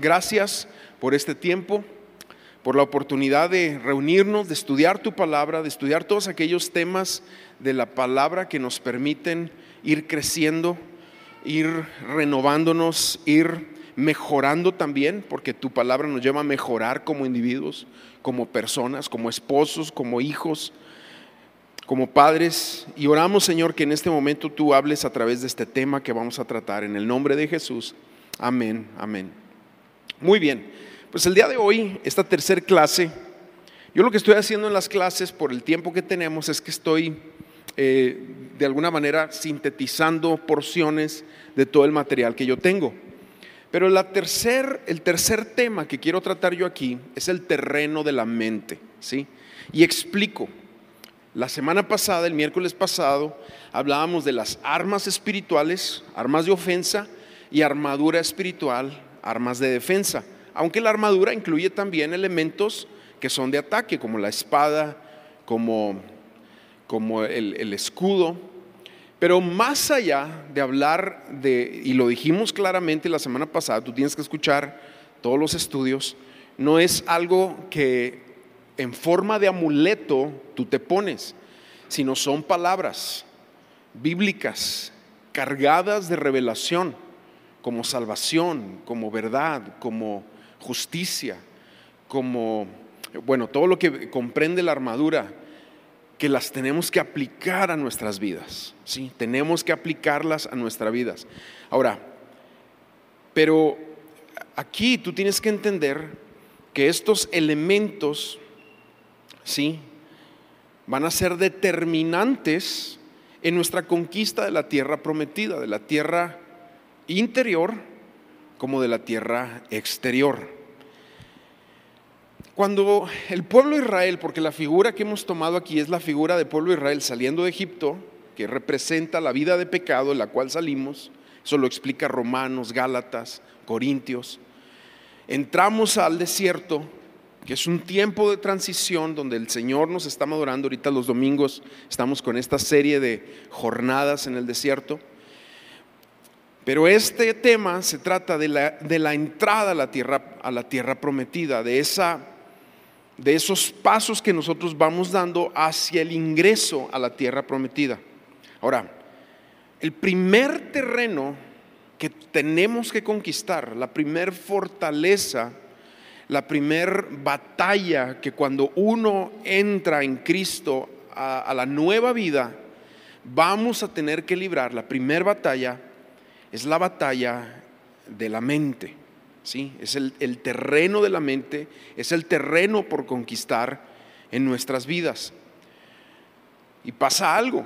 Gracias por este tiempo, por la oportunidad de reunirnos, de estudiar tu palabra, de estudiar todos aquellos temas de la palabra que nos permiten ir creciendo, ir renovándonos, ir mejorando también, porque tu palabra nos lleva a mejorar como individuos, como personas, como esposos, como hijos, como padres. Y oramos, Señor, que en este momento tú hables a través de este tema que vamos a tratar. En el nombre de Jesús. Amén, amén. Muy bien, pues el día de hoy, esta tercer clase, yo lo que estoy haciendo en las clases por el tiempo que tenemos es que estoy eh, de alguna manera sintetizando porciones de todo el material que yo tengo. Pero la tercer, el tercer tema que quiero tratar yo aquí es el terreno de la mente, ¿sí? Y explico. La semana pasada, el miércoles pasado, hablábamos de las armas espirituales, armas de ofensa y armadura espiritual, armas de defensa. Aunque la armadura incluye también elementos que son de ataque, como la espada, como, como el, el escudo, pero más allá de hablar de, y lo dijimos claramente la semana pasada, tú tienes que escuchar todos los estudios, no es algo que en forma de amuleto tú te pones, sino son palabras bíblicas cargadas de revelación, como salvación, como verdad, como justicia, como, bueno, todo lo que comprende la armadura que las tenemos que aplicar a nuestras vidas, ¿sí? Tenemos que aplicarlas a nuestras vidas. Ahora, pero aquí tú tienes que entender que estos elementos, ¿sí? Van a ser determinantes en nuestra conquista de la tierra prometida, de la tierra interior como de la tierra exterior. Cuando el pueblo de Israel, porque la figura que hemos tomado aquí es la figura del pueblo Israel saliendo de Egipto, que representa la vida de pecado en la cual salimos, eso lo explica Romanos, Gálatas, Corintios. Entramos al desierto, que es un tiempo de transición donde el Señor nos está madurando. Ahorita los domingos estamos con esta serie de jornadas en el desierto. Pero este tema se trata de la, de la entrada a la, tierra, a la tierra prometida, de esa de esos pasos que nosotros vamos dando hacia el ingreso a la tierra prometida. Ahora, el primer terreno que tenemos que conquistar, la primer fortaleza, la primer batalla que cuando uno entra en Cristo a, a la nueva vida, vamos a tener que librar, la primer batalla es la batalla de la mente. Es el, terreno de la mente, es el terreno por conquistar en nuestras vidas. Y pasa algo,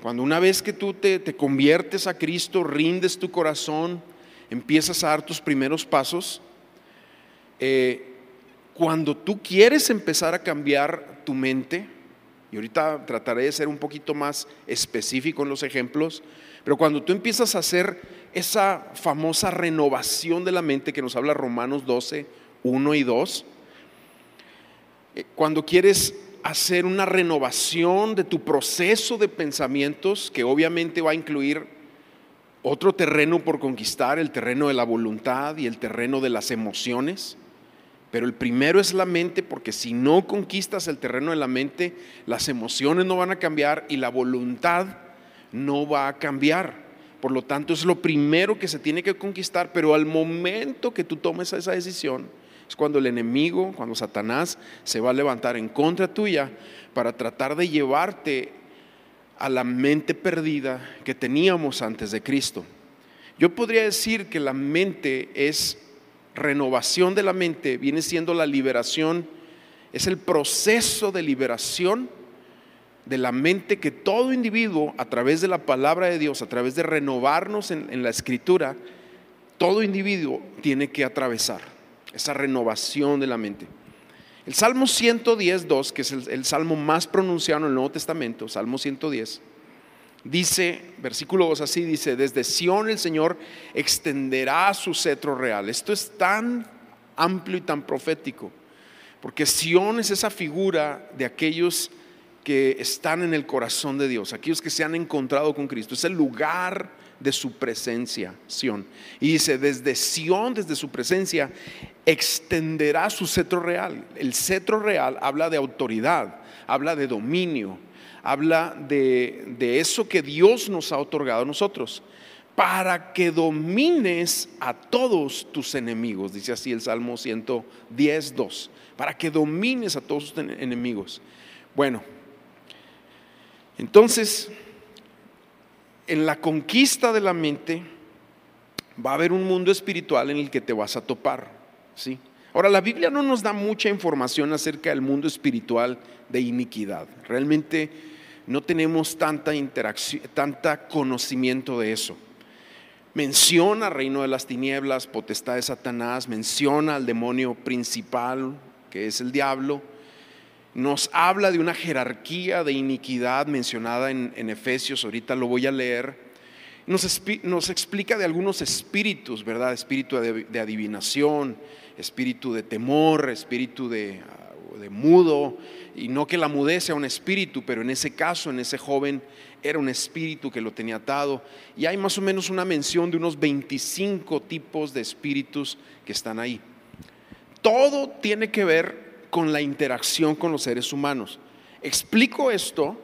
cuando una vez que tú te, conviertes a Cristo, rindes tu corazón, empiezas a dar tus primeros pasos, eh, cuando tú quieres empezar a cambiar tu mente, y ahorita trataré de ser un poquito más específico en los ejemplos, pero cuando tú empiezas a hacer esa famosa renovación de la mente que nos habla Romanos 12, 1 y 2, eh, cuando quieres hacer una renovación de tu proceso de pensamientos, que obviamente va a incluir otro terreno por conquistar, el terreno de la voluntad y el terreno de las emociones. Pero el primero es la mente, porque si no conquistas el terreno de la mente, las emociones no van a cambiar y la voluntad no va a cambiar. Por lo tanto, es lo primero que se tiene que conquistar, pero al momento que tú tomes esa decisión, es cuando el enemigo, cuando Satanás se va a levantar en contra tuya para tratar de llevarte a la mente perdida que teníamos antes de Cristo. Yo podría decir que la mente es renovación de la mente, viene siendo la liberación, es el proceso de liberación de la mente que todo individuo, a través de la palabra de Dios, a través de renovarnos en, la escritura, todo individuo tiene que atravesar esa renovación de la mente. El Salmo 110, 2, que es el, el, salmo más pronunciado en el Nuevo Testamento, Salmo 110, dice, versículo 2 así, dice, desde Sión el Señor extenderá su cetro real. Esto es tan amplio y tan profético, porque Sión es esa figura de aquellos que están en el corazón de Dios, aquellos que se han encontrado con Cristo. Es el lugar de su presencia, Sión. Y dice, desde Sión, desde su presencia, extenderá su cetro real. El cetro real habla de autoridad, habla de dominio, habla de, de eso que Dios nos ha otorgado a nosotros para que domines a todos tus enemigos, dice así el Salmo 110, 2, para que domines a todos tus enemigos. Bueno, entonces, en la conquista de la mente va a haber un mundo espiritual en el que te vas a topar, ¿sí? Ahora, la Biblia no nos da mucha información acerca del mundo espiritual de iniquidad. Realmente no tenemos tanta interacción, tanta conocimiento de eso menciona reino de las tinieblas, potestad de Satanás, menciona al demonio principal, que es el diablo, nos habla de una jerarquía de iniquidad mencionada en, Efesios, ahorita lo voy a leer, nos, explica de algunos espíritus, ¿verdad? Espíritu de, adivinación, espíritu de temor, espíritu de, de mudo, y no que la mudez sea un espíritu, pero en ese caso, en ese joven, era un espíritu que lo tenía atado. Y hay más o menos una mención de unos 25 tipos de espíritus que están ahí. Todo tiene que ver con la interacción con los seres humanos. Explico esto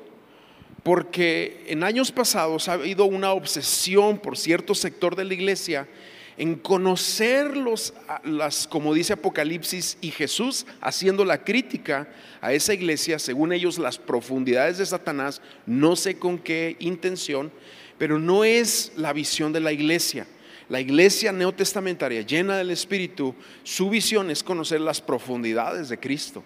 porque en años pasados ha habido una obsesión por cierto sector de la iglesia en conocer los, las, como dice Apocalipsis, y Jesús haciendo la crítica a esa iglesia, según ellos las profundidades de Satanás, no sé con qué intención, pero no es la visión de la iglesia. La iglesia neotestamentaria llena del Espíritu, su visión es conocer las profundidades de Cristo,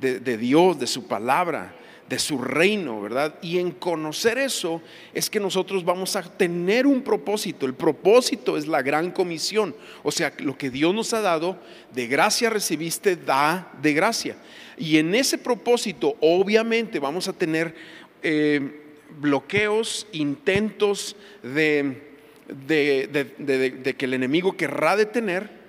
de Dios, de su palabra, de su reino, ¿verdad? Y en conocer eso es que nosotros vamos a tener un propósito. El propósito es la gran comisión. O sea, lo que Dios nos ha dado, de gracia recibiste, da de gracia. Y en ese propósito, obviamente, vamos a tener eh, bloqueos, intentos de, de que el enemigo querrá detener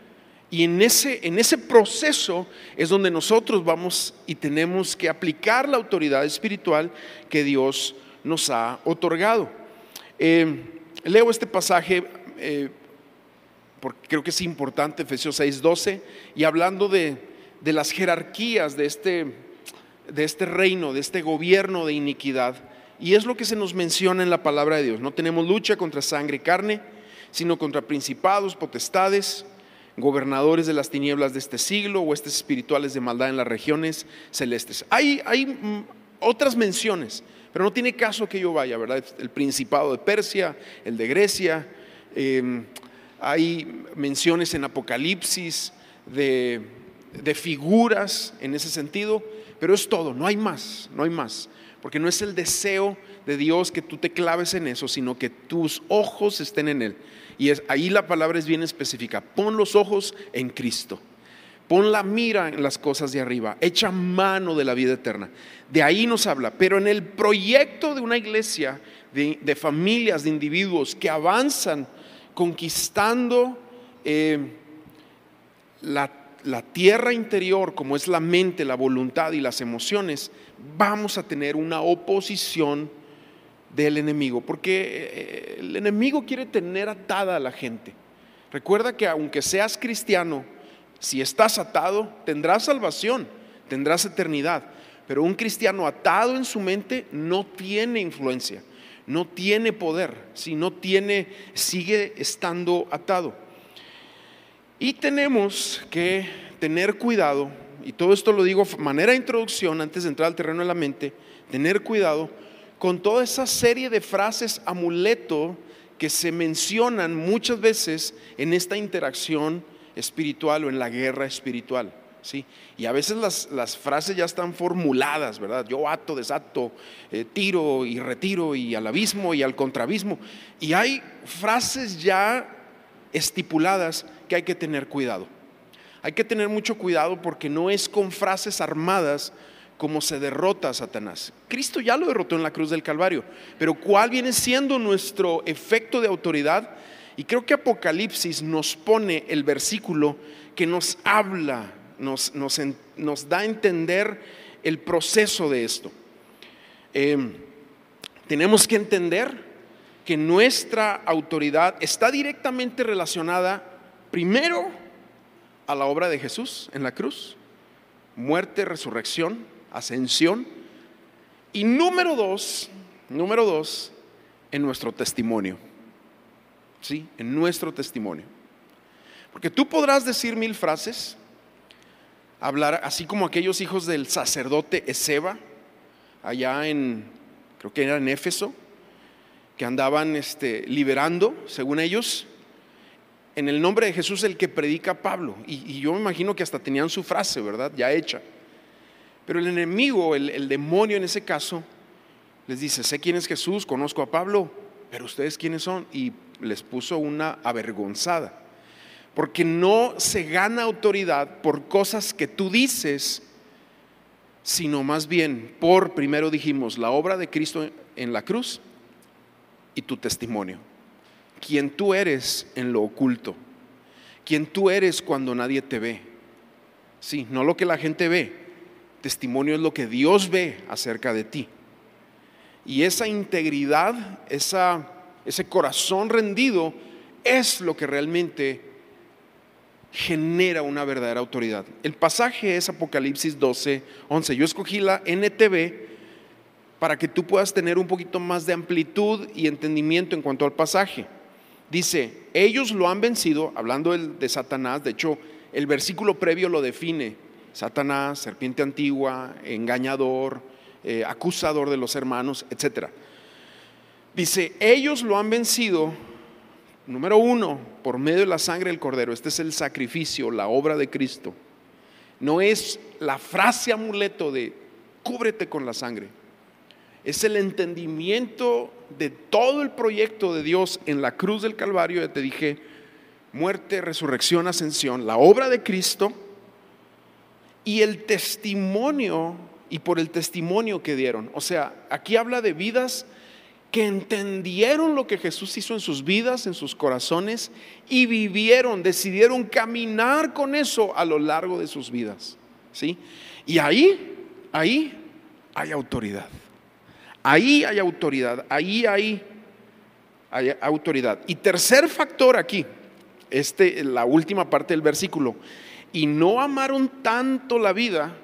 y en ese, en ese proceso es donde nosotros vamos y tenemos que aplicar la autoridad espiritual que Dios nos ha otorgado. Eh, leo este pasaje eh, porque creo que es importante, Efesios 6:12, y hablando de, de, las jerarquías de este, de este reino, de este gobierno de iniquidad. Y es lo que se nos menciona en la palabra de Dios. No tenemos lucha contra sangre y carne, sino contra principados, potestades gobernadores de las tinieblas de este siglo, o estos espirituales de maldad en las regiones celestes. Hay, hay mm, otras menciones, pero no tiene caso que yo vaya, ¿verdad? El principado de Persia, el de Grecia, em, hay menciones en Apocalipsis de, de figuras en ese sentido, pero es todo, no hay más, no hay más, porque no es el deseo de Dios que tú te claves en eso, sino que tus ojos estén en Él. Y es, ahí la palabra es bien específica. Pon los ojos en Cristo. Pon la mira en las cosas de arriba. Echa mano de la vida eterna. De ahí nos habla. Pero en el proyecto de una iglesia, de, familias, de individuos que avanzan conquistando eh, la, la tierra interior, como es la mente, la voluntad y las emociones, vamos a tener una oposición del enemigo, porque eh, el enemigo quiere tener atada a la gente. Recuerda que aunque seas cristiano, si estás atado, tendrás salvación, tendrás eternidad. Pero un cristiano atado en su mente no tiene influencia, no tiene poder, si no tiene, sigue estando atado. Y tenemos que tener cuidado, y todo esto lo digo manera de introducción antes de entrar al terreno de la mente, tener cuidado con toda esa serie de frases amuleto que se mencionan muchas veces en esta interacción espiritual o en la guerra espiritual. ¿sí? Y a veces las, frases ya están formuladas, ¿verdad? Yo ato, desato, eh, tiro y retiro y al abismo y al contrabismo. Y hay frases ya estipuladas que hay que tener cuidado. Hay que tener mucho cuidado porque no es con frases armadas cómo se derrota a Satanás. Cristo ya lo derrotó en la cruz del Calvario, pero ¿cuál viene siendo nuestro efecto de autoridad? Y creo que Apocalipsis nos pone el versículo que nos habla, nos, nos, da a entender el proceso de esto. Em, tenemos que entender que nuestra autoridad está directamente relacionada primero a la obra de Jesús en la cruz, muerte, resurrección, ascensión, y número dos, número dos, en nuestro testimonio. ¿Sí? En nuestro testimonio. Porque tú podrás decir mil frases, hablar así como aquellos hijos del sacerdote Ezeba, allá en, creo que era en Éfeso, que andaban este, liberando, según ellos, en el nombre de Jesús el que predica Pablo. Y, yo me imagino que hasta tenían su frase, ¿verdad? Ya hecha. Pero el enemigo, el, el demonio en ese caso, les dice, sé quién es Jesús, conozco a Pablo, pero ustedes quiénes son. Y les puso una avergonzada. Porque no se gana autoridad por cosas que tú dices, sino más bien por, primero dijimos, la obra de Cristo en la cruz y tu testimonio. Quien tú eres en lo oculto. Quien tú eres cuando nadie te ve. Sí, no lo que la gente ve. Testimonio es lo que Dios ve acerca de ti. Y esa integridad, esa, ese corazón rendido, es lo que realmente genera una verdadera autoridad. El pasaje es Apocalipsis 12, 11. Yo escogí la NTV para que tú puedas tener un poquito más de amplitud y entendimiento en cuanto al pasaje. Dice, ellos lo han vencido, hablando de Satanás, de hecho el versículo previo lo define, Satanás, serpiente antigua, engañador, eh, acusador de los hermanos, etc. Dice, ellos lo han vencido Número uno, por medio de la sangre del cordero. Este es el sacrificio, la obra de Cristo. No es la frase amuleto de cúbrete con la sangre. Es el entendimiento de todo el proyecto de Dios en la cruz del Calvario. Ya te dije, muerte, resurrección, ascensión, la obra de Cristo y el testimonio y por el testimonio que dieron. O sea, aquí habla de vidas que entendieron lo que Jesús hizo en sus vidas, en sus corazones, y vivieron, decidieron caminar con eso a lo largo de sus vidas. ¿sí? Y ahí, ahí hay autoridad. Ahí hay autoridad, ahí hay, autoridad. Y tercer factor aquí, este, la última parte del versículo, y no amaron tanto la vida.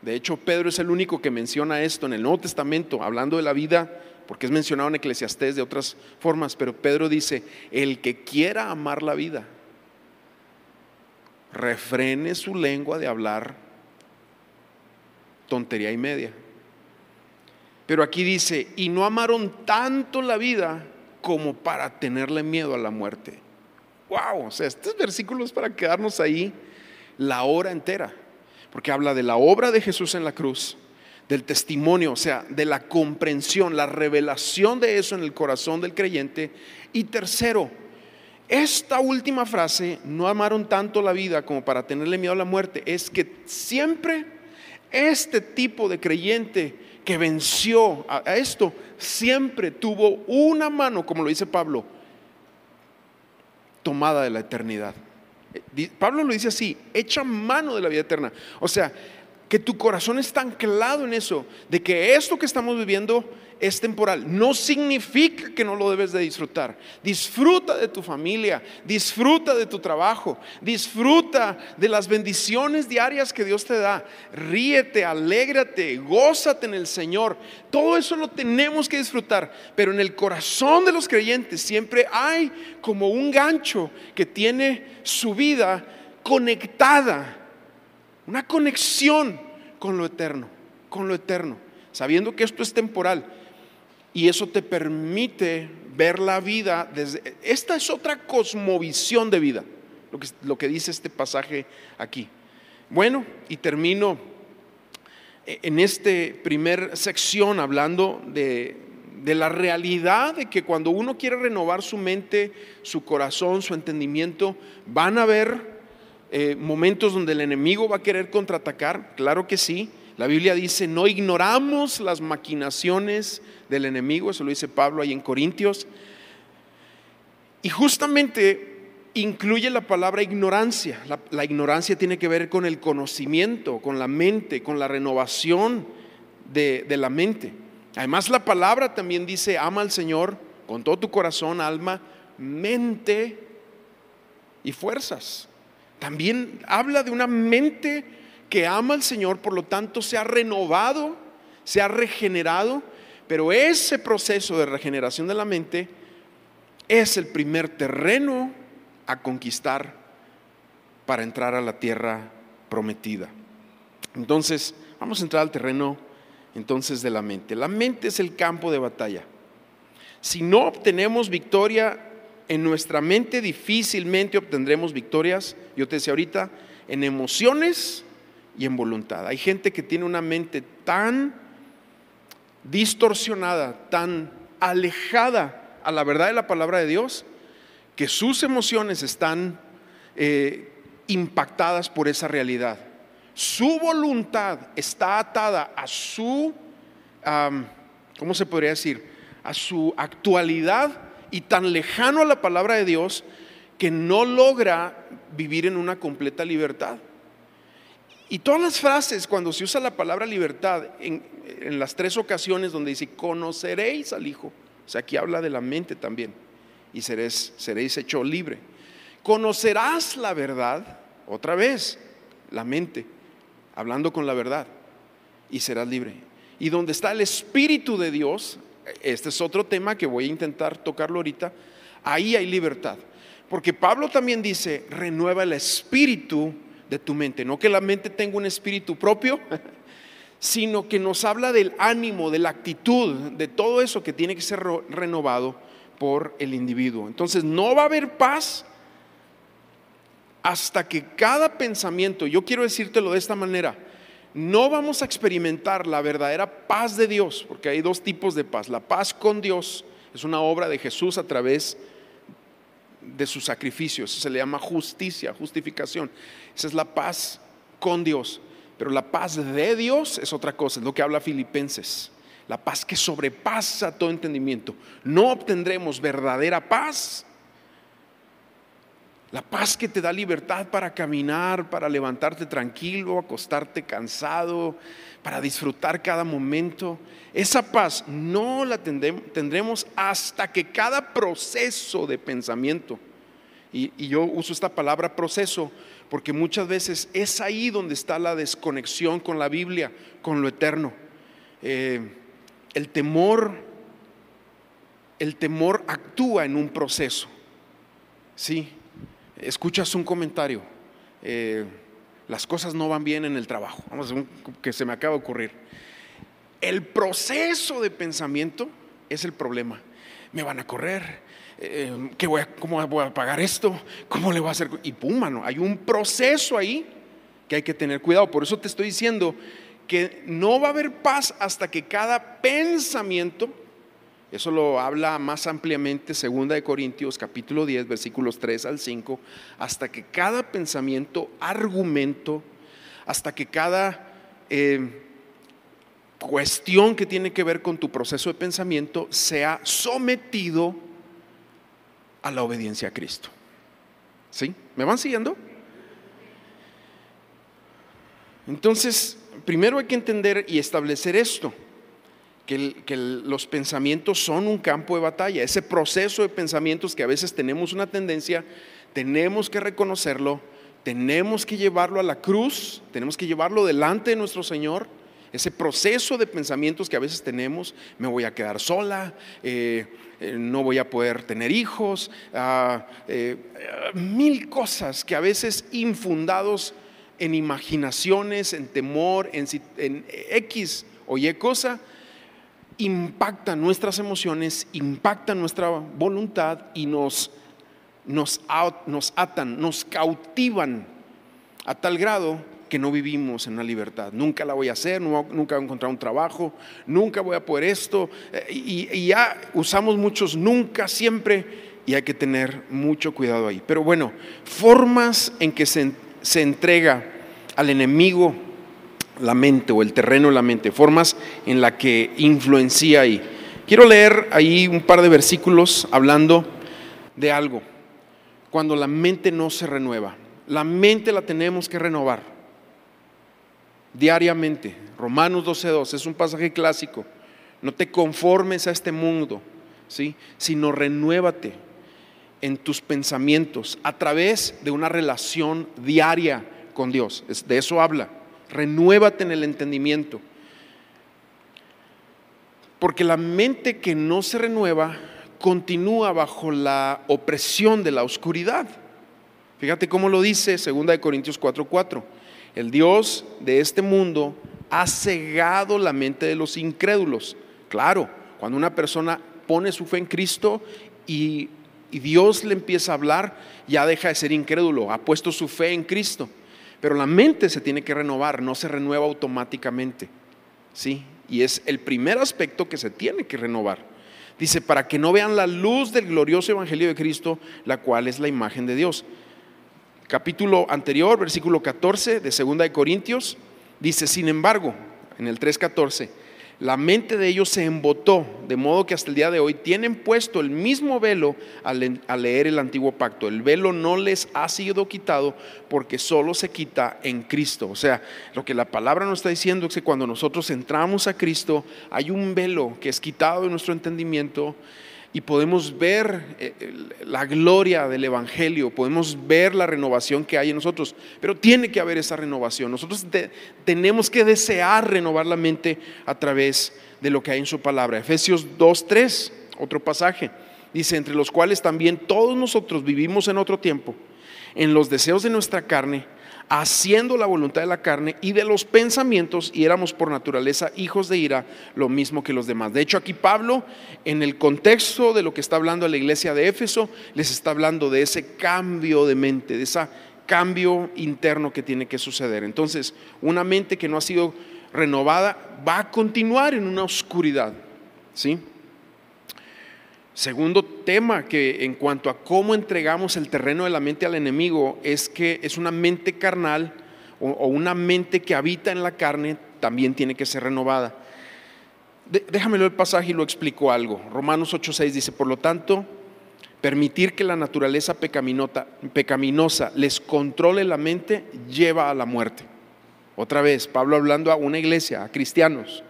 De hecho, Pedro es el único que menciona esto en el Nuevo Testamento, hablando de la vida porque es mencionado en Eclesiastés de otras formas, pero Pedro dice, el que quiera amar la vida, refrene su lengua de hablar tontería y media. Pero aquí dice, y no amaron tanto la vida como para tenerle miedo a la muerte. Wow, o sea, estos versículos para quedarnos ahí la hora entera, porque habla de la obra de Jesús en la cruz, del testimonio, o sea, de la comprensión, la revelación de eso en el corazón del creyente. Y tercero, esta última frase, no amaron tanto la vida como para tenerle miedo a la muerte, es que siempre este tipo de creyente que venció a esto, siempre tuvo una mano, como lo dice Pablo, tomada de la eternidad. Eh, Pablo lo dice así, echa mano de la vida eterna. O sea, que tu corazón está anclado en eso, de que esto que estamos viviendo es temporal. No significa que no lo debes de disfrutar. Disfruta de tu familia, disfruta de tu trabajo, disfruta de las bendiciones diarias que Dios te da. Ríete, alégrate, gózate en el Señor. Todo eso lo tenemos que disfrutar, pero en el corazón de los creyentes siempre hay como un gancho que tiene su vida conectada una conexión con lo eterno, con lo eterno, sabiendo que esto es temporal. Y eso te permite ver la vida desde... Esta es otra cosmovisión de vida, lo que, dice este pasaje aquí. Bueno, y termino en esta primer sección hablando de, la realidad de que cuando uno quiere renovar su mente, su corazón, su entendimiento, van a ver eh, momentos donde el enemigo va a querer contraatacar? Claro que sí. La Biblia dice, no ignoramos las maquinaciones del enemigo, eso lo dice Pablo ahí en Corintios. Y justamente incluye la palabra ignorancia. La, ignorancia tiene que ver con el conocimiento, con la mente, con la renovación de, de la mente. Además la palabra también dice, ama al Señor con todo tu corazón, alma, mente y fuerzas. También habla de una mente que ama al Señor, por lo tanto se ha renovado, se ha regenerado, pero ese proceso de regeneración de la mente es el primer terreno a conquistar para entrar a la tierra prometida. Entonces, vamos a entrar al terreno entonces de la mente. La mente es el campo de batalla. Si no obtenemos victoria en nuestra mente, difícilmente obtendremos victorias, yo te decía ahorita, en emociones y en voluntad. Hay gente que tiene una mente tan distorsionada, tan alejada a la verdad de la palabra de Dios, que sus emociones están eh, impactadas por esa realidad. Su voluntad está atada a su, ¿cómo se podría decir? A su actualidad y tan lejano a la palabra de Dios que no logra vivir en una completa libertad. Y todas las frases, cuando se usa la palabra libertad, en, las tres ocasiones donde dice, conoceréis al Hijo, o sea, aquí habla de la mente también, y seréis, seréis hecho libre. Conocerás la verdad, otra vez, la mente, hablando con la verdad, y serás libre. Y donde está el Espíritu de Dios, este es otro tema que voy a intentar tocarlo ahorita, ahí hay libertad. Porque Pablo también dice, renueva el espíritu de tu mente, no que la mente tenga un espíritu propio, sino que nos habla del ánimo, de la actitud, de todo eso que tiene que ser renovado por el individuo. Entonces no va a haber paz hasta que cada pensamiento, yo quiero decírtelo de esta manera, no vamos a experimentar la verdadera paz de Dios, porque hay dos tipos de paz. La paz con Dios es una obra de Jesús a través de su sacrificio, eso se le llama justicia, justificación. Esa es la paz con Dios, pero la paz de Dios es otra cosa, es lo que habla Filipenses. La paz que sobrepasa todo entendimiento. No obtendremos verdadera paz la paz que te da libertad para caminar, para levantarte tranquilo, acostarte cansado, para disfrutar cada momento. Esa paz no la tendremos hasta que cada proceso de pensamiento, y, yo uso esta palabra proceso porque muchas veces es ahí donde está la desconexión con la Biblia, con lo eterno. Eh, el temor, el temor actúa en un proceso. Sí, escuchas un comentario, eh, las cosas no van bien en el trabajo, vamos a que se me acaba de ocurrir. El proceso de pensamiento es el problema. Me van a correr, eh, a, ¿cómo voy a pagar esto? ¿Cómo le voy a hacer? Y pum, mano, hay un proceso ahí que hay que tener cuidado. Por eso te estoy diciendo que no va a haber paz hasta que cada pensamiento eso lo habla más ampliamente 2 de Corintios capítulo 10 versículos 3 al 5, hasta que cada pensamiento, argumento, hasta que cada eh, cuestión que tiene que ver con tu proceso de pensamiento sea sometido a la obediencia a Cristo. ¿Sí? ¿Me van siguiendo? Entonces, primero hay que entender y establecer esto que, los pensamientos son un campo de batalla. Ese proceso de pensamientos que a veces tenemos una tendencia, tenemos que reconocerlo, tenemos que llevarlo a la cruz, tenemos que llevarlo delante de nuestro Señor. Ese proceso de pensamientos que a veces tenemos, me voy a quedar sola, eh, eh, no voy a poder tener hijos, ah, eh, mil cosas que a veces infundados en imaginaciones, en temor, en, en X o Y cosa, impactan nuestras emociones, impactan nuestra voluntad y nos, nos, nos atan, nos cautivan a tal grado que no vivimos en la libertad. Nunca la voy a hacer, nunca voy a encontrar un trabajo, nunca voy a poder esto. Eh, y, ya usamos muchos nunca, siempre, y hay que tener mucho cuidado ahí. Pero bueno, formas en que se, se entrega al enemigo la mente o el terreno de la mente, formas en la que influencia ahí. Quiero leer ahí un par de versículos hablando de algo. Cuando la mente no se renueva, la mente la tenemos que renovar. Diariamente. Romanos 12.2 es un pasaje clásico. No te conformes a este mundo, ¿sí? sino renuévate en tus pensamientos a través de una relación diaria con Dios. De eso habla. Renuévate en el entendimiento. Porque la mente que no se renueva continúa bajo la opresión de la oscuridad. Fíjate cómo lo dice 2 Corintios 4:4. El Dios de este mundo ha cegado la mente de los incrédulos. Claro, cuando una persona pone su fe en Cristo y, Dios le empieza a hablar, ya deja de ser incrédulo, ha puesto su fe en Cristo. Pero la mente se tiene que renovar, no se renueva automáticamente. ¿Sí? Y es el primer aspecto que se tiene que renovar. Dice, para que no vean la luz del glorioso Evangelio de Cristo, la cual es la imagen de Dios. Capítulo anterior, versículo 14 de 2 de Corintios, dice, sin embargo, en el 3.14, la mente de ellos se embotó, de modo que hasta el día de hoy tienen puesto el mismo velo al, leer el antiguo pacto. El velo no les ha sido quitado porque solo se quita en Cristo. O sea, lo que la palabra nos está diciendo es que cuando nosotros entramos a Cristo, hay un velo que es quitado de nuestro entendimiento y podemos ver eh, la gloria del Evangelio, podemos ver la renovación que hay en nosotros, pero tiene que haber esa renovación. Nosotros tenemos que desear renovar la mente a través de lo que hay en su palabra. Efesios 2.3, otro pasaje, dice, entre los cuales también todos nosotros vivimos en otro tiempo, en los deseos de nuestra carne, haciendo la voluntad de la carne y de los pensamientos, y éramos por naturaleza hijos de ira, lo mismo que los demás. De hecho, aquí Pablo, en el contexto de lo que está hablando a la iglesia de Éfeso, les está hablando de ese cambio de mente, de ese cambio interno que tiene que suceder. Entonces, una mente que no ha sido renovada va a continuar en una oscuridad, ¿sí? Segundo tema que en cuanto a cómo entregamos el terreno de la mente al enemigo es que es una mente carnal o, una mente que habita en la carne también tiene que ser renovada. déjamelo el pasaje y lo explico algo. Romanos 8:6 dice, por lo tanto, permitir que la naturaleza pecaminosa les controle la mente lleva a la muerte. Otra vez, Pablo hablando a una iglesia, a cristianos.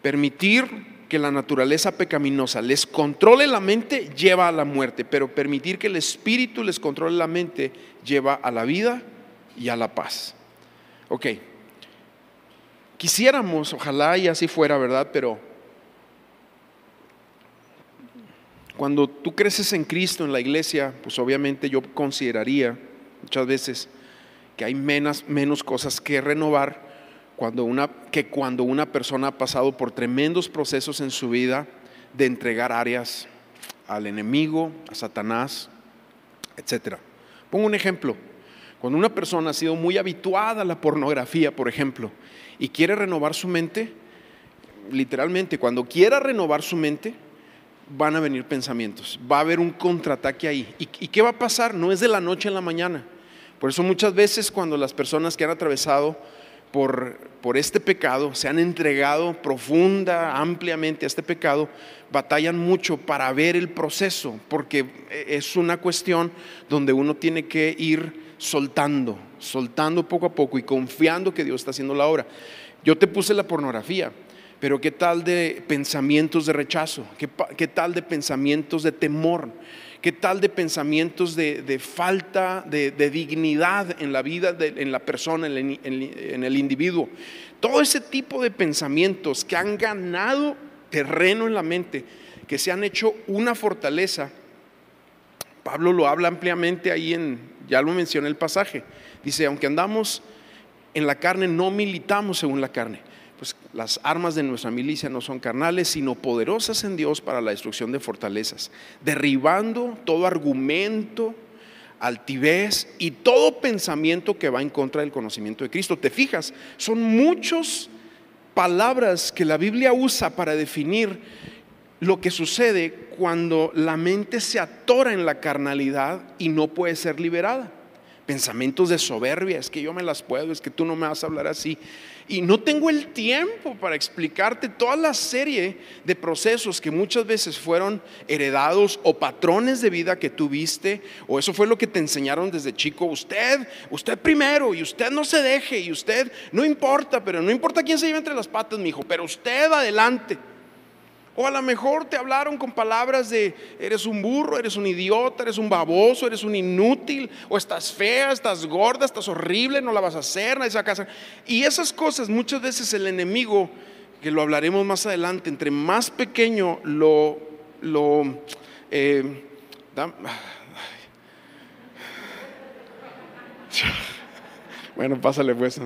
Permitir que la naturaleza pecaminosa les controle la mente lleva a la muerte, pero permitir que el espíritu les controle la mente lleva a la vida y a la paz. Ok, quisiéramos, ojalá y así fuera, ¿verdad? Pero cuando tú creces en Cristo, en la iglesia, pues obviamente yo consideraría muchas veces que hay menos, menos cosas que renovar cuando una, que cuando una persona ha pasado por tremendos procesos en su vida de entregar áreas al enemigo, a Satanás, etc. Pongo un ejemplo. Cuando una persona ha sido muy habituada a la pornografía, por ejemplo, y quiere renovar su mente, literalmente, cuando quiera renovar su mente, van a venir pensamientos, va a haber un contraataque ahí. ¿Y, ¿Y, qué va a pasar? No es de la noche a la mañana. Por eso muchas veces cuando las personas que han atravesado por, este pecado, se han entregado profunda, ampliamente a este pecado, batallan mucho para ver el proceso, porque es una cuestión donde uno tiene que ir soltando, soltando poco a poco y confiando que Dios está haciendo la obra. Yo te puse la pornografía, pero ¿qué tal de pensamientos de rechazo? ¿Qué, qué tal de pensamientos de temor? ¿Qué tal de pensamientos de, falta de, dignidad en la vida, en la persona, en el, individuo? Todo ese tipo de pensamientos que han ganado terreno en la mente, que se han hecho una fortaleza. Pablo lo habla ampliamente ahí en, ya lo mencioné el pasaje. Dice, aunque andamos en la carne, no militamos según la carne pues las armas de nuestra milicia no son carnales, sino poderosas en Dios para la destrucción de fortalezas, derribando todo argumento, altivez y todo pensamiento que va en contra del conocimiento de Cristo. ¿Te fijas? Son muchas palabras que la Biblia usa para definir lo que sucede cuando la mente se atora en la carnalidad y no puede ser liberada. pensamientos de soberbia, es que yo me las puedo, es que tú no me vas a hablar así. Y no tengo el tiempo para explicarte toda la serie de procesos que muchas veces fueron heredados o patrones de vida que tuviste, o eso fue lo que te enseñaron desde chico. Usted, usted primero, y usted no se deje, y usted no importa, pero no importa quién se lleve entre las patas, mi hijo, pero usted adelante. O a lo mejor te hablaron con palabras de eres un burro, eres un idiota, eres un baboso, eres un inútil, o estás fea, estás gorda, estás horrible, no la vas a hacer, nadie se va a Y esas cosas muchas veces el enemigo, que lo hablaremos más adelante, entre más pequeño lo... lo eh, bueno, pásale pues.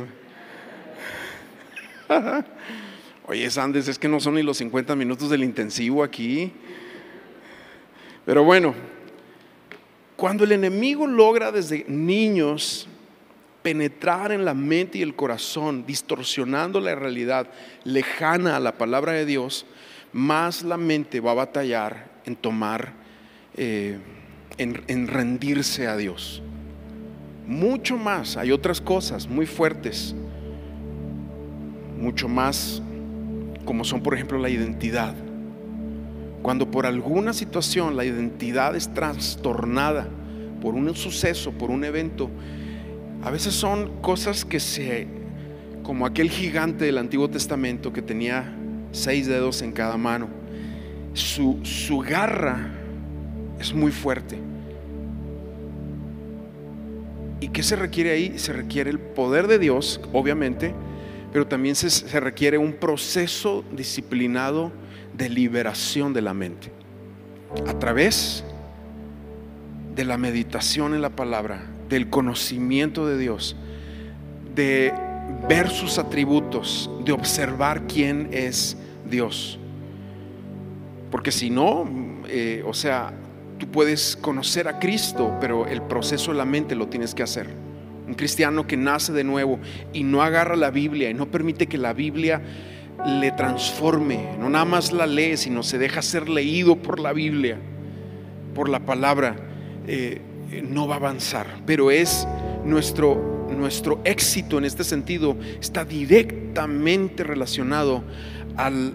Oye, Sandes, es que no son ni los 50 minutos del intensivo aquí. Pero bueno, cuando el enemigo logra desde niños penetrar en la mente y el corazón, distorsionando la realidad lejana a la palabra de Dios, más la mente va a batallar en tomar, eh, en, en rendirse a Dios. Mucho más, hay otras cosas muy fuertes, mucho más como son por ejemplo la identidad. Cuando por alguna situación la identidad es trastornada por un suceso, por un evento, a veces son cosas que se, como aquel gigante del Antiguo Testamento que tenía seis dedos en cada mano, su, su garra es muy fuerte. ¿Y qué se requiere ahí? Se requiere el poder de Dios, obviamente, pero también se, requiere un proceso disciplinado de liberación de la mente. A través de la meditación en la palabra, del conocimiento de Dios, de ver sus atributos, de observar quién es Dios. Porque si no, eh, o sea, tú puedes conocer a Cristo, pero el proceso de la mente lo tienes que hacer un cristiano que nace de nuevo y no agarra la Biblia y no permite que la Biblia le transforme, no nada más la lee, sino se deja ser leído por la Biblia, por la palabra, eh, no va a avanzar. Pero es nuestro, nuestro éxito en este sentido, está directamente relacionado al,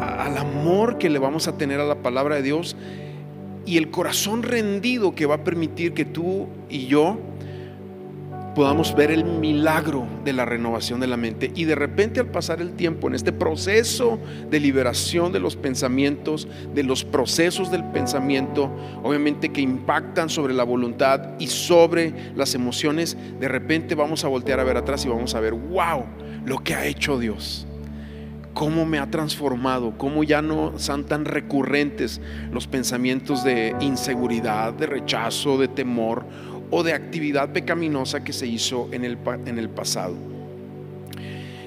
al amor que le vamos a tener a la palabra de Dios y el corazón rendido que va a permitir que tú y yo podamos ver el milagro de la renovación de la mente. Y de repente al pasar el tiempo en este proceso de liberación de los pensamientos, de los procesos del pensamiento, obviamente que impactan sobre la voluntad y sobre las emociones, de repente vamos a voltear a ver atrás y vamos a ver, wow, lo que ha hecho Dios. Cómo me ha transformado, cómo ya no son tan recurrentes los pensamientos de inseguridad, de rechazo, de temor o de actividad pecaminosa que se hizo en el, en el pasado.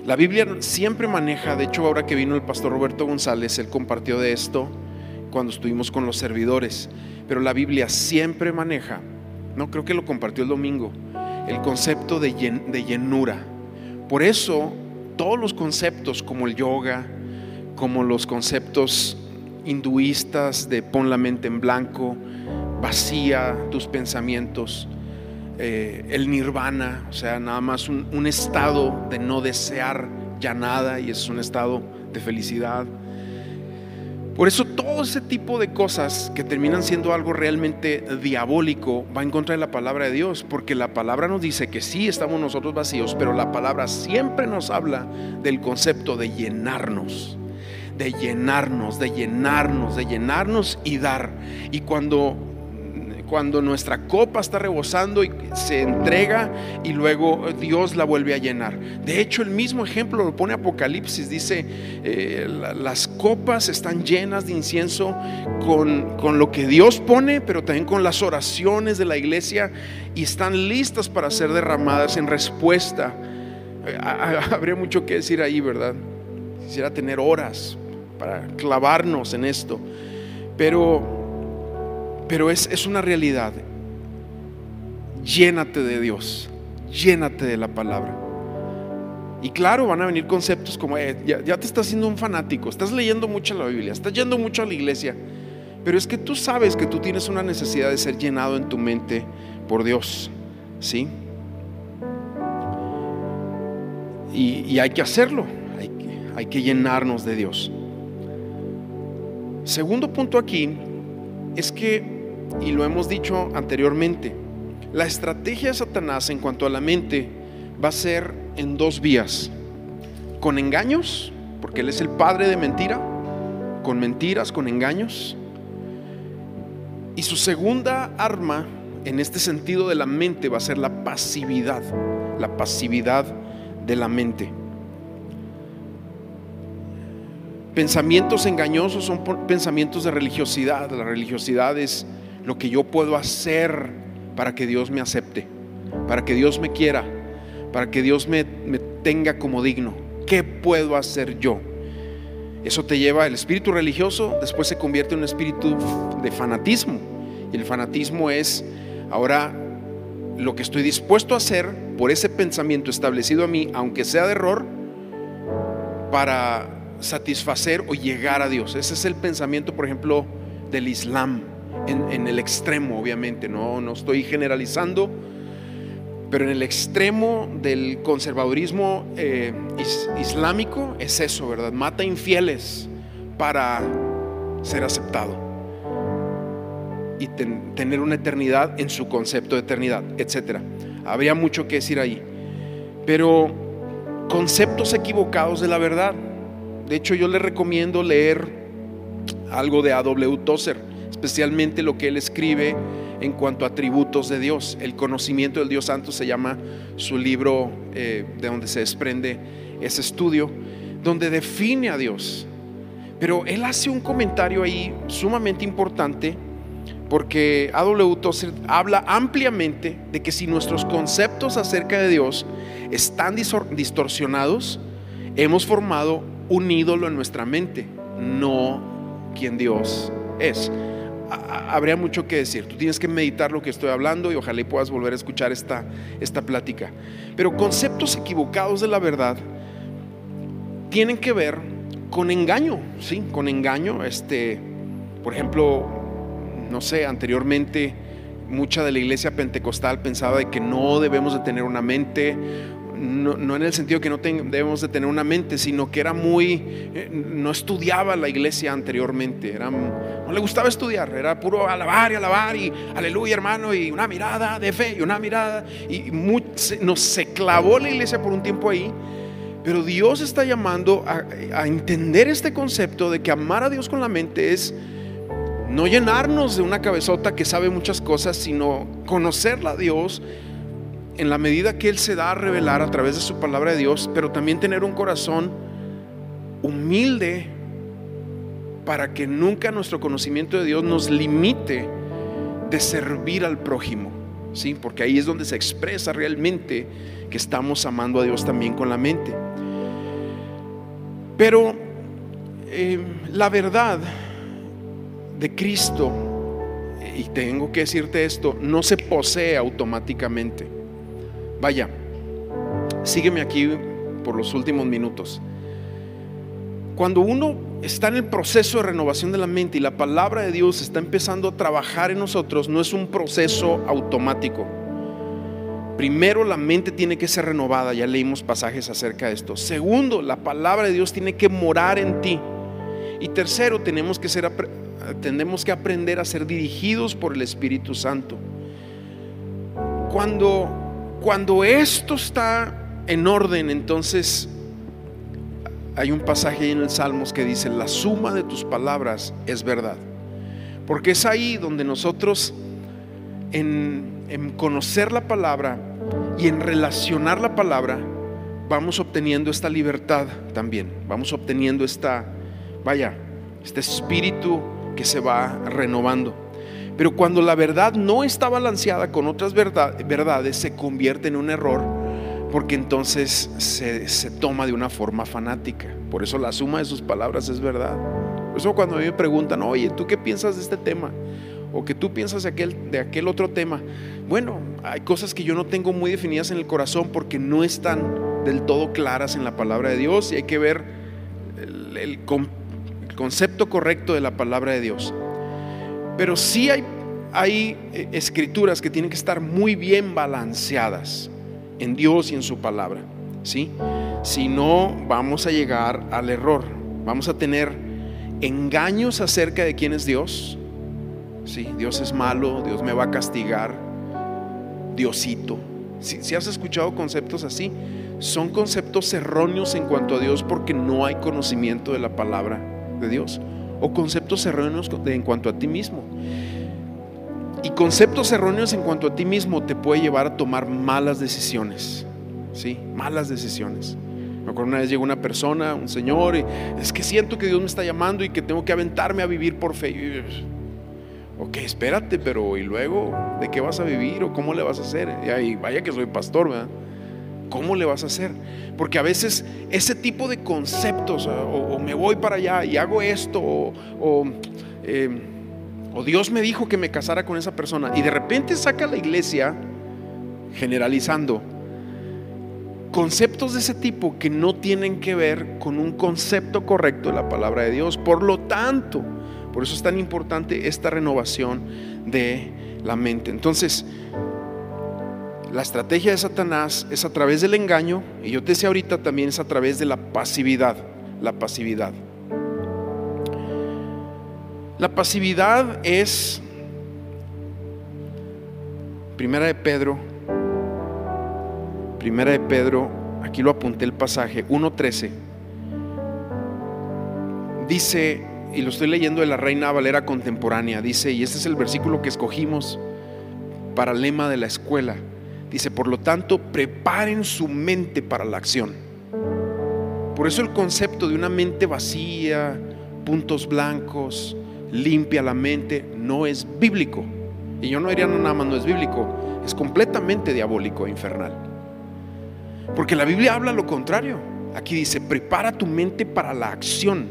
La Biblia siempre maneja, de hecho ahora que vino el pastor Roberto González, él compartió de esto cuando estuvimos con los servidores, pero la Biblia siempre maneja, no creo que lo compartió el domingo, el concepto de, de llenura. Por eso todos los conceptos como el yoga, como los conceptos hinduistas de pon la mente en blanco, vacía tus pensamientos, eh, el nirvana, o sea, nada más un, estado de no desear ya nada y es un estado de felicidad. Por eso todo ese tipo de cosas que terminan siendo algo realmente diabólico va en contra de la palabra de Dios, porque la palabra nos dice que sí estamos nosotros vacíos, pero la palabra siempre nos habla del concepto de llenarnos, de llenarnos, de llenarnos, de llenarnos y dar. Y cuando cuando nuestra copa está rebosando y se entrega y luego Dios la vuelve a llenar. De hecho, el mismo ejemplo lo pone Apocalipsis, dice, eh, las copas están llenas de incienso con, con lo que Dios pone, pero también con las oraciones de la iglesia y están listas para ser derramadas en respuesta. Eh, habría mucho que decir ahí, ¿verdad? Quisiera tener horas para clavarnos en esto, pero pero es, una realidad. Llénate de Dios, llénate de la palabra. Y claro, van a venir conceptos como, eh, ya, ya, te estás haciendo un fanático, estás leyendo mucho la Biblia, estás yendo mucho a la iglesia, pero es que tú sabes que tú tienes una necesidad de ser llenado en tu mente por Dios, ¿sí? Y, hay que hacerlo, hay hay que llenarnos de Dios. Segundo punto aquí es que, y lo hemos dicho anteriormente, la estrategia de Satanás en cuanto a la mente va a ser en dos vías, con engaños, porque él es el padre de mentira, con mentiras, con engaños, y su segunda arma en este sentido de la mente va a ser la pasividad, la pasividad de la mente. Pensamientos engañosos son pensamientos de religiosidad. La religiosidad es lo que yo puedo hacer para que Dios me acepte, para que Dios me quiera, para que Dios me, tenga como digno. ¿Qué puedo hacer yo? Eso te lleva, el espíritu religioso después se convierte en un espíritu de fanatismo. Y el fanatismo es Ahora, lo que estoy dispuesto a hacer por ese pensamiento establecido a mí, aunque sea de error, para satisfacer o llegar a Dios. Ese es el pensamiento, por ejemplo, del Islam, en, el extremo, obviamente, no, no estoy generalizando, pero en el extremo del conservadurismo eh, islámico es eso, ¿verdad? Mata infieles para ser aceptado y tener una eternidad en su concepto de eternidad, etc. Habría mucho que decir ahí. Pero conceptos equivocados de la verdad. De hecho, yo le recomiendo leer algo de A.W. Tozer, especialmente lo que él escribe en cuanto a atributos de Dios. El conocimiento del Dios Santo se llama su libro eh, de donde se desprende ese estudio, donde define a Dios. Pero él hace un comentario ahí sumamente importante porque A.W. Tozer habla ampliamente de que si nuestros conceptos acerca de Dios están distorsionados, hemos formado un ídolo en nuestra mente, no quien Dios es. Habría mucho que decir. Tú tienes que meditar lo que estoy hablando y ojalá puedas volver a escuchar esta, esta plática. Pero conceptos equivocados de la verdad tienen que ver con engaño, sí, con engaño. Este, por ejemplo, no sé, anteriormente mucha de la iglesia pentecostal pensaba de que no debemos de tener una mente, no, en el sentido que no debemos de tener una mente, sino que era muy, eh, no estudiaba la iglesia anteriormente, era, no le gustaba estudiar, era puro alabar y alabar y aleluya hermano y una mirada de fe y una mirada y nos se clavó la iglesia por un tiempo ahí. Pero Dios está llamando a entender este concepto de que amar a Dios con la mente es no llenarnos de una cabezota que sabe muchas cosas, sino conocerla a Dios en la medida que Él se da a revelar a través de su palabra de Dios, pero también tener un corazón humilde para que nunca nuestro conocimiento de Dios nos limite de servir al prójimo, ¿sí? Porque ahí es donde se expresa realmente que estamos amando a Dios también con la mente. Pero eh, la verdad de Cristo, y tengo que decirte esto, no se posee automáticamente. Vaya, sígueme aquí por los últimos minutos. Cuando uno está en el proceso de renovación de la mente y la palabra de Dios está empezando a trabajar en nosotros, no es un proceso automático. Primero, la mente tiene que ser renovada, ya leímos pasajes acerca de esto. Segundo, la palabra de Dios tiene que morar en ti. Y tercero, tenemos que ser tenemos que aprender a ser dirigidos por el Espíritu Santo. Cuando, cuando esto está en orden, entonces hay un pasaje en el Salmos que dice, la suma de tus palabras es verdad. Porque es ahí donde nosotros, en, en conocer la palabra y en relacionar la palabra, vamos obteniendo esta libertad también. Vamos obteniendo esta, vaya, este espíritu que se va renovando. Pero cuando la verdad no está balanceada con otras verdades, se convierte en un error porque entonces se, toma de una forma fanática. Por eso la suma de sus palabras es verdad. Por eso cuando me preguntan, oye, ¿tú qué piensas de este tema? O que tú piensas de aquel, de aquel otro tema. Bueno, hay cosas que yo no tengo muy definidas en el corazón porque no están del todo claras en la palabra de Dios y hay que ver el, el concepto correcto de la palabra de Dios. Pero sí hay, hay eh, escrituras que tienen que estar muy bien balanceadas en Dios y en su palabra. ¿sí? Si no, vamos a llegar al error. Vamos a tener engaños acerca de quién es Dios. ¿sí? Dios es malo, Dios me va a castigar, Diosito. Si, si has escuchado conceptos así, son conceptos erróneos en cuanto a Dios porque no hay conocimiento de la palabra de Dios. O conceptos erróneos en cuanto a ti mismo. Y conceptos erróneos en cuanto a ti mismo te puede llevar a tomar malas decisiones. ¿Sí? Malas decisiones. Me acuerdo una vez llegó una persona, un señor, y es que siento que Dios me está llamando y que tengo que aventarme a vivir por fe. Ok, espérate, pero ¿y luego de qué vas a vivir o cómo le vas a hacer? Y ahí, vaya que soy pastor, ¿verdad? ¿Cómo le vas a hacer? Porque a veces ese tipo de conceptos, o, me voy para allá y hago esto, o, em, o Dios me dijo que me casara con esa persona, y de repente saca la iglesia, generalizando, conceptos de ese tipo que no tienen que ver con un concepto correcto de la palabra de Dios. Por lo tanto, por eso es tan importante esta renovación de la mente. Entonces, la estrategia de Satanás es a través del engaño, y yo te decía ahorita también es a través de la pasividad, la pasividad. La pasividad es, primera de Pedro, primera de Pedro, aquí lo apunté el pasaje, 1.13, dice, y lo estoy leyendo de la Reina Valera contemporánea, dice, y este es el versículo que escogimos para lema de la escuela, Dice, por lo tanto, preparen su mente para la acción. Por eso el concepto de una mente vacía, puntos blancos, limpia la mente, no es bíblico. Y yo no diría no, nada más no es bíblico, es completamente diabólico e infernal. Porque la Biblia habla lo contrario. Aquí dice, prepara tu mente para la acción.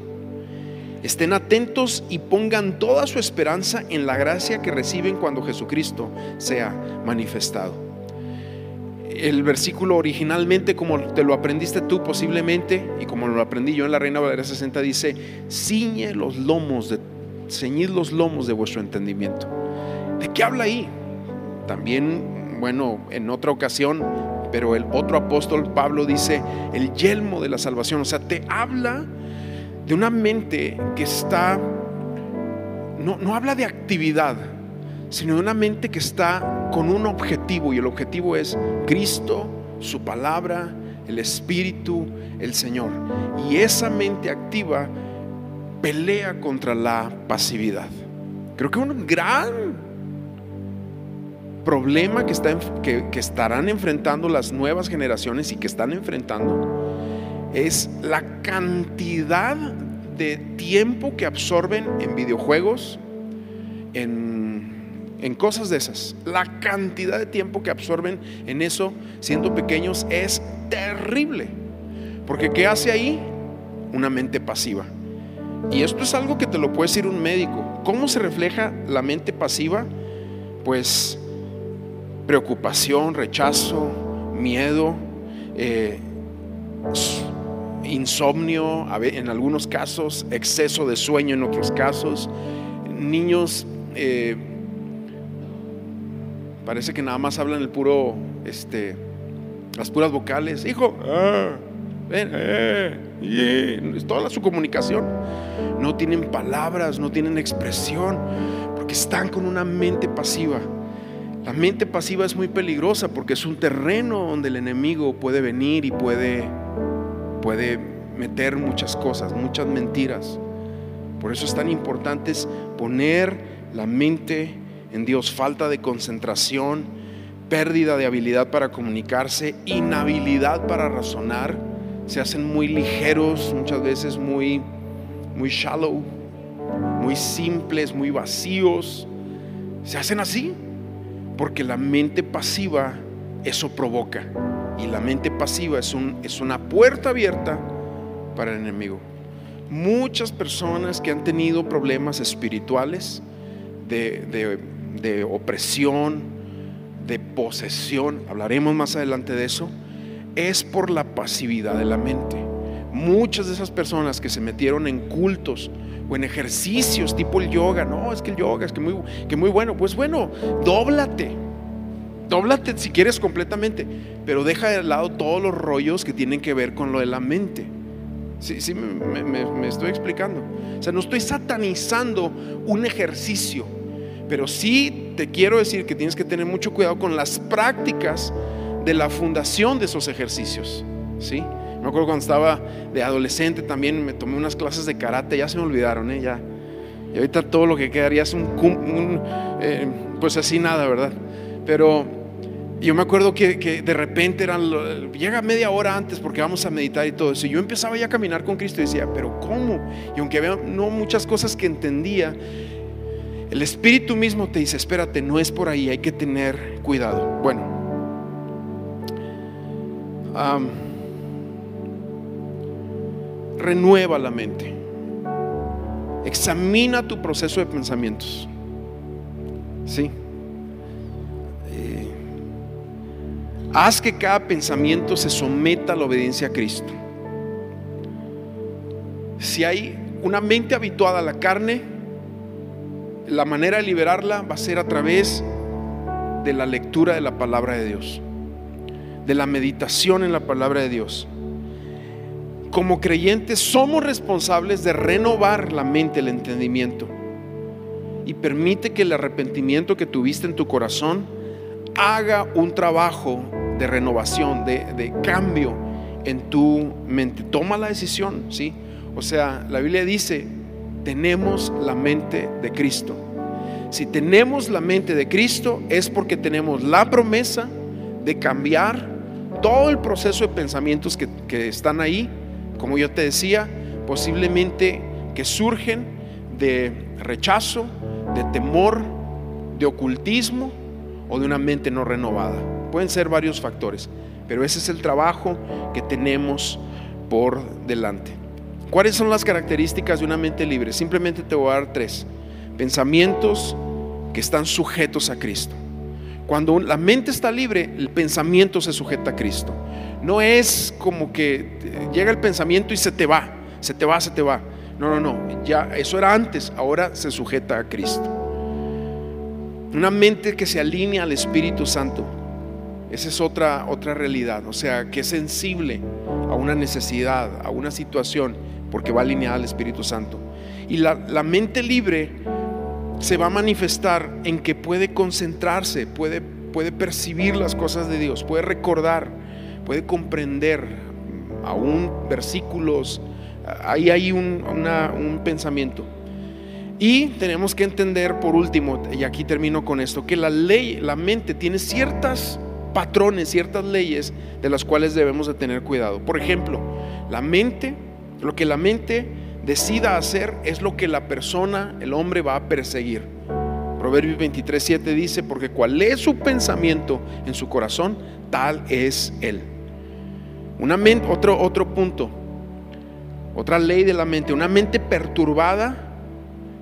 Estén atentos y pongan toda su esperanza en la gracia que reciben cuando Jesucristo sea manifestado el versículo originalmente como te lo aprendiste tú posiblemente y como lo aprendí yo en la Reina Valera 60 dice, ciñe los lomos de ceñid los lomos de vuestro entendimiento. ¿De qué habla ahí? También, bueno, en otra ocasión, pero el otro apóstol Pablo dice el yelmo de la salvación, o sea, te habla de una mente que está no, no habla de actividad, sino de una mente que está con un objetivo y el objetivo es Cristo, su palabra, el Espíritu, el Señor. Y esa mente activa pelea contra la pasividad. Creo que un gran problema que, está, que, estarán enfrentando las nuevas generaciones y que están enfrentando es la cantidad de tiempo que absorben en videojuegos, en en cosas de esas. La cantidad de tiempo que absorben en eso siendo pequeños es terrible. Porque ¿qué hace ahí? Una mente pasiva. Y esto es algo que te lo puede decir un médico. ¿Cómo se refleja la mente pasiva? Pues preocupación, rechazo, miedo, eh, insomnio, en algunos casos, exceso de sueño en otros casos, niños eh, Parece que nada más hablan el puro, este, las puras vocales. Hijo, ah, ven, eh, es toda su comunicación. No tienen palabras, no tienen expresión, porque están con una mente pasiva. La mente pasiva es muy peligrosa porque es un terreno donde el enemigo puede venir y puede, puede meter muchas cosas, muchas mentiras. Por eso es tan importante poner la mente en Dios, falta de concentración, pérdida de habilidad para comunicarse, inhabilidad para razonar, se hacen muy ligeros, muchas veces muy, muy shallow, muy simples, muy vacíos. Se hacen así porque la mente pasiva eso provoca. Y la mente pasiva es, un, es una puerta abierta para el enemigo. Muchas personas que han tenido problemas espirituales de, de de opresión, de posesión, hablaremos más adelante de eso, es por la pasividad de la mente. Muchas de esas personas que se metieron en cultos o en ejercicios tipo el yoga. No, es que el yoga es que muy, que muy bueno. Pues bueno, dóblate. Dóblate si quieres completamente, pero deja de lado todos los rollos que tienen que ver con lo de la mente. Sí, sí me, me estoy explicando. O sea, no estoy satanizando un ejercicio, pero sí te quiero decir que tienes que tener mucho cuidado con las prácticas de la fundación de esos ejercicios. ¿sí? Me acuerdo cuando estaba de adolescente también me tomé unas clases de karate, ya se me olvidaron, ¿eh? ya. Y ahorita todo lo que quedaría es un, eh, pues así nada, ¿verdad? Pero yo me acuerdo que, que, de repente eran, llega media hora antes porque vamos a meditar y todo eso. Y yo empezaba ya a caminar con Cristo y decía, pero ¿cómo? Y aunque había no muchas cosas que entendía, el Espíritu mismo te dice, espérate, no es por ahí, hay que tener cuidado. Bueno, renueva la mente. Examina tu proceso de pensamientos. Sí. Eh, haz que cada pensamiento se someta a la obediencia a Cristo. Si hay una mente habituada a la carne, la manera de liberarla va a ser a través de la lectura de la palabra de Dios de la meditación en la palabra de Dios. Como creyentes somos responsables de renovar la mente, el entendimiento. Y permite que el arrepentimiento que tuviste en tu corazón haga un trabajo de renovación, de, cambio en tu mente. Toma la decisión, ¿sí? O sea, la Biblia dice, tenemos la mente de Cristo. Si tenemos la mente de Cristo es porque tenemos la promesa de cambiar todo el proceso de pensamientos que, están ahí, como yo te decía, posiblemente que surgen de rechazo, de temor, de ocultismo o de una mente no renovada. Pueden ser varios factores, pero ese es el trabajo que tenemos por delante. ¿Cuáles son las características de una mente libre? Simplemente te voy a dar tres. Pensamientos que están sujetos a Cristo. Cuando la mente está libre, el pensamiento se sujeta a Cristo. No es como que llega el pensamiento y se te va, se te va, se te va. No, no, no. Ya eso era antes, ahora se sujeta a Cristo. Una mente que se alinea al Espíritu Santo. Esa es otra otra realidad, o sea, que es sensible a una necesidad, a una situación, porque va alineada al Espíritu Santo. Y la, la mente libre se va a manifestar en que puede concentrarse, puede, puede percibir las cosas de Dios, puede recordar, puede comprender aún versículos, ahí hay un, un pensamiento. Y tenemos que entender por último, y aquí termino con esto, que la ley, la mente tiene ciertas patrones, ciertas leyes de las cuales debemos de tener cuidado. Por ejemplo, la mente, lo que la mente decida hacer es lo que la persona, el hombre, va a perseguir. Proverbios 23, 7 dice, porque cual es su pensamiento en su corazón, tal es él. Una mente, otro, otro punto, otra ley de la mente, una mente perturbada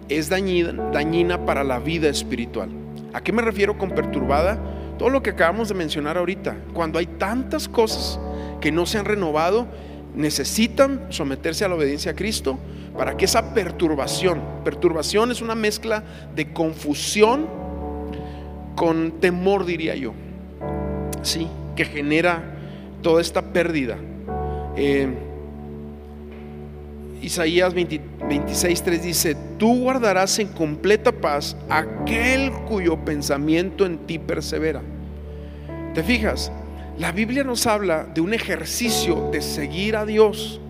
es dañina, dañina para la vida espiritual. ¿A qué me refiero con perturbada? Todo lo que acabamos de mencionar ahorita, cuando hay tantas cosas que no se han renovado, necesitan someterse a la obediencia a Cristo para que esa perturbación, perturbación es una mezcla de confusión con temor, diría yo, sí, que genera toda esta pérdida. Eh, Isaías 26, 3 dice, tú guardarás en completa paz aquel cuyo pensamiento en ti persevera. ¿Te fijas? La Biblia nos habla de un ejercicio de seguir a Dios,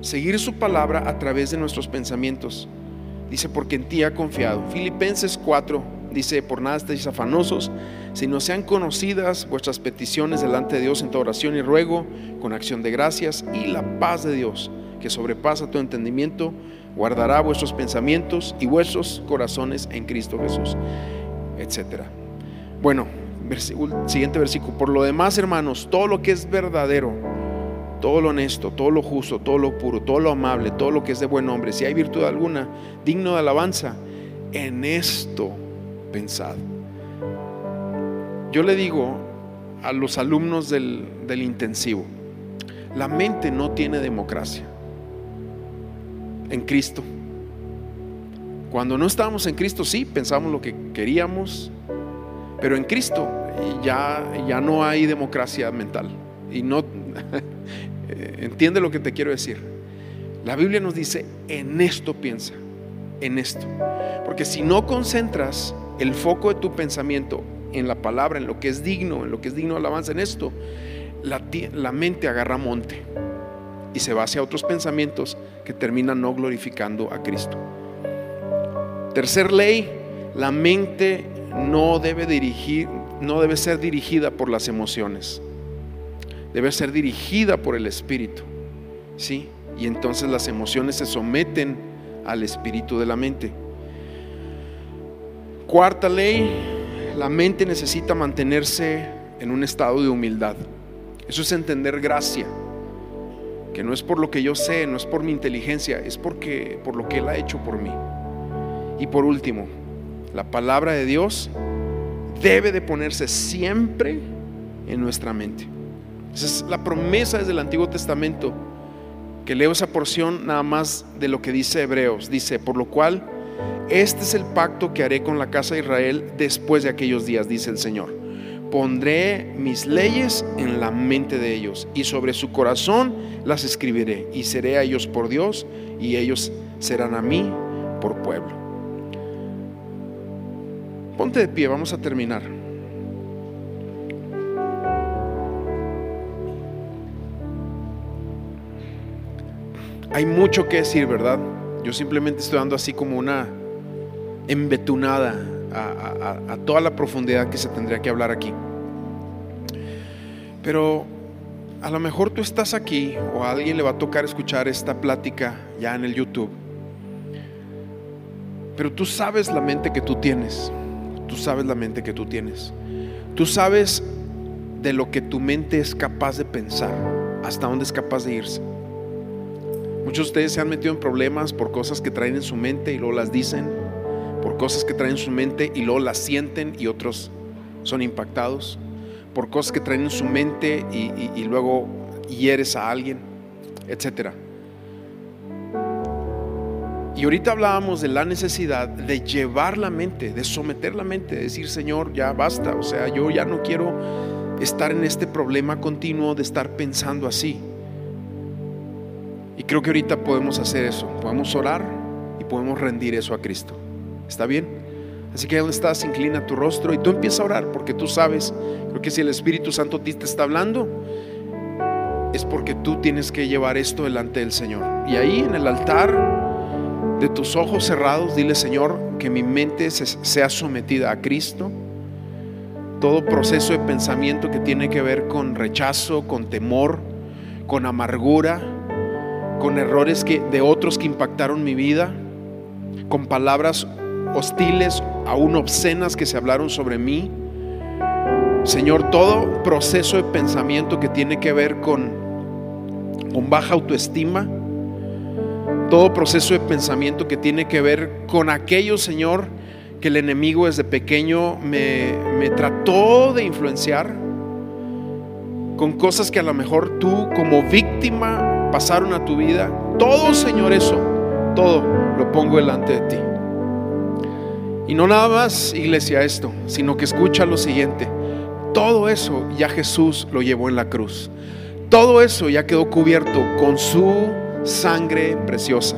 seguir su palabra a través de nuestros pensamientos. Dice, porque en ti ha confiado. Filipenses 4 dice, por nada estéis afanosos, si no sean conocidas vuestras peticiones delante de Dios en toda oración y ruego, con acción de gracias, y la paz de Dios, que sobrepasa todo entendimiento, guardará vuestros pensamientos y vuestros corazones en Cristo Jesús, etcétera. Bueno, siguiente versículo. Por lo demás, hermanos, todo lo que es verdadero, todo lo honesto, todo lo justo, todo lo puro, todo lo amable, todo lo que es de buen hombre, si hay virtud alguna digno de alabanza, en esto pensad. Yo le digo a los alumnos del, del intensivo, la mente no tiene democracia en Cristo. Cuando no estábamos en Cristo, sí, pensábamos lo que queríamos, pero en Cristo ya, ya no hay democracia mental. Y no, entiende lo que te quiero decir. La Biblia nos dice, en esto piensa, en esto. Porque si no concentras el foco de tu pensamiento en la palabra, en lo que es digno, en lo que es digno de alabanza, en esto, la, la mente agarra monte y se va hacia otros pensamientos que terminan no glorificando a Cristo. Tercer ley, la mente no debe dirigir, no debe ser dirigida por las emociones. Debe ser dirigida por el espíritu. ¿Sí? Y entonces las emociones se someten al espíritu de la mente. Cuarta ley, la mente necesita mantenerse en un estado de humildad. Eso es entender gracia, que no es por lo que yo sé, no es por mi inteligencia, es porque por lo que él ha hecho por mí. Y por último, la palabra de Dios debe de ponerse siempre en nuestra mente. Esa es la promesa desde el Antiguo Testamento, que leo esa porción nada más de lo que dice Hebreos. Dice, por lo cual, este es el pacto que haré con la casa de Israel después de aquellos días, dice el Señor. Pondré mis leyes en la mente de ellos y sobre su corazón las escribiré y seré a ellos por Dios y ellos serán a mí por pueblo. Ponte de pie, vamos a terminar. Hay mucho que decir, ¿verdad? Yo simplemente estoy dando así como una embetunada a, toda la profundidad que se tendría que hablar aquí. Pero a lo mejor tú estás aquí o a alguien le va a tocar escuchar esta plática ya en el YouTube. Pero tú sabes la mente que tú tienes. Tú sabes la mente que tú tienes. Tú sabes de lo que tu mente es capaz de pensar, hasta dónde es capaz de irse. Muchos de ustedes se han metido en problemas por cosas que traen en su mente y luego las dicen, por cosas que traen en su mente y luego las sienten y otros son impactados, por cosas que traen en su mente y, y luego hieres a alguien, etcétera. Y ahorita hablábamos de la necesidad de llevar la mente, de someter la mente, de decir, Señor, ya basta, o sea, yo ya no quiero estar en este problema continuo de estar pensando así. Y creo que ahorita podemos hacer eso, podemos orar y podemos rendir eso a Cristo. ¿Está bien? Así que donde estás, inclina tu rostro y tú empieza a orar porque tú sabes, creo que si el Espíritu Santo te está hablando, es porque tú tienes que llevar esto delante del Señor. Y ahí en el altar de tus ojos cerrados, dile Señor, que mi mente sea sometida a Cristo. Todo proceso de pensamiento que tiene que ver con rechazo, con temor, con amargura, con errores que, de otros que impactaron mi vida, con palabras hostiles, aún obscenas que se hablaron sobre mí. Señor, todo proceso de pensamiento que tiene que ver con, con baja autoestima, todo proceso de pensamiento que tiene que ver con aquello, Señor, que el enemigo desde pequeño me, me trató de influenciar, con cosas que a lo mejor tú como víctima pasaron a tu vida. Todo, Señor, eso, todo lo pongo delante de ti. Y no nada más, iglesia, esto, sino que escucha lo siguiente. Todo eso ya Jesús lo llevó en la cruz. Todo eso ya quedó cubierto con su sangre preciosa.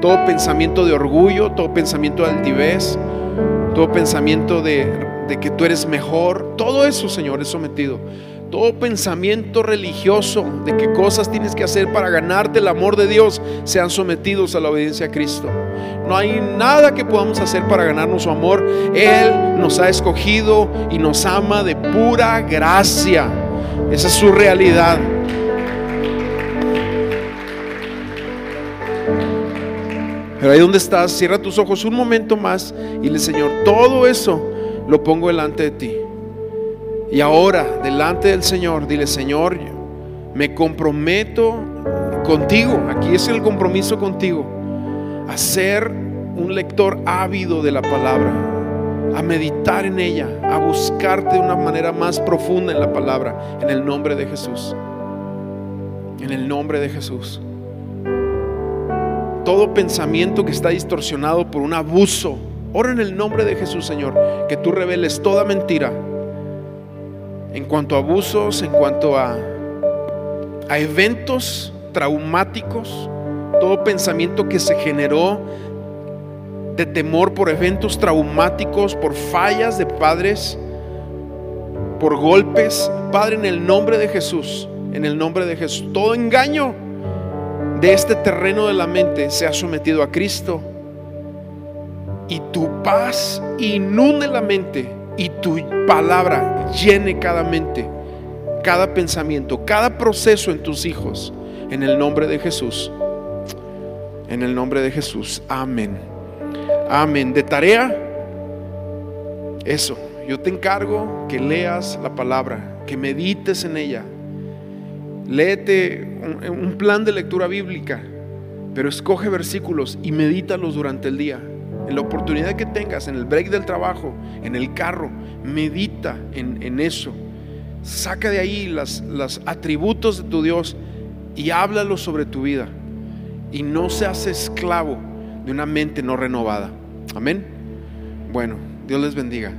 Todo pensamiento de orgullo, todo pensamiento de altivez, todo pensamiento de, que tú eres mejor, todo eso, Señor, es sometido. Todo pensamiento religioso de qué cosas tienes que hacer para ganarte el amor de Dios, sean sometidos a la obediencia a Cristo. No hay nada que podamos hacer para ganarnos su amor. Él nos ha escogido y nos ama de pura gracia. Esa es su realidad. Pero ahí donde estás, cierra tus ojos un momento más y le Señor, todo eso lo pongo delante de ti. Y ahora, delante del Señor, dile, Señor, me comprometo contigo, aquí es el compromiso contigo, a ser un lector ávido de la palabra, a meditar en ella, a buscarte de una manera más profunda en la palabra, en el nombre de Jesús. En el nombre de Jesús. Todo pensamiento que está distorsionado por un abuso. Ora en el nombre de Jesús, Señor, que tú reveles toda mentira en cuanto a abusos, en cuanto a, a eventos traumáticos, todo pensamiento que se generó de temor por eventos traumáticos, por fallas de padres, por golpes. Padre, en el nombre de Jesús, en el nombre de Jesús, todo engaño de este terreno de la mente se ha sometido a Cristo. Y tu paz inunde la mente y tu palabra llene cada mente, cada pensamiento, cada proceso en tus hijos. En el nombre de Jesús. En el nombre de Jesús. Amén. Amén. De tarea, eso. Yo te encargo que leas la palabra, que medites en ella. Léete un, plan de lectura bíblica, pero escoge versículos y medítalos durante el día. En la oportunidad que tengas, en el break del trabajo, en el carro, medita en, eso. Saca de ahí los atributos de tu Dios y háblalo sobre tu vida. Y no seas esclavo de una mente no renovada. Amén. Bueno, Dios les bendiga.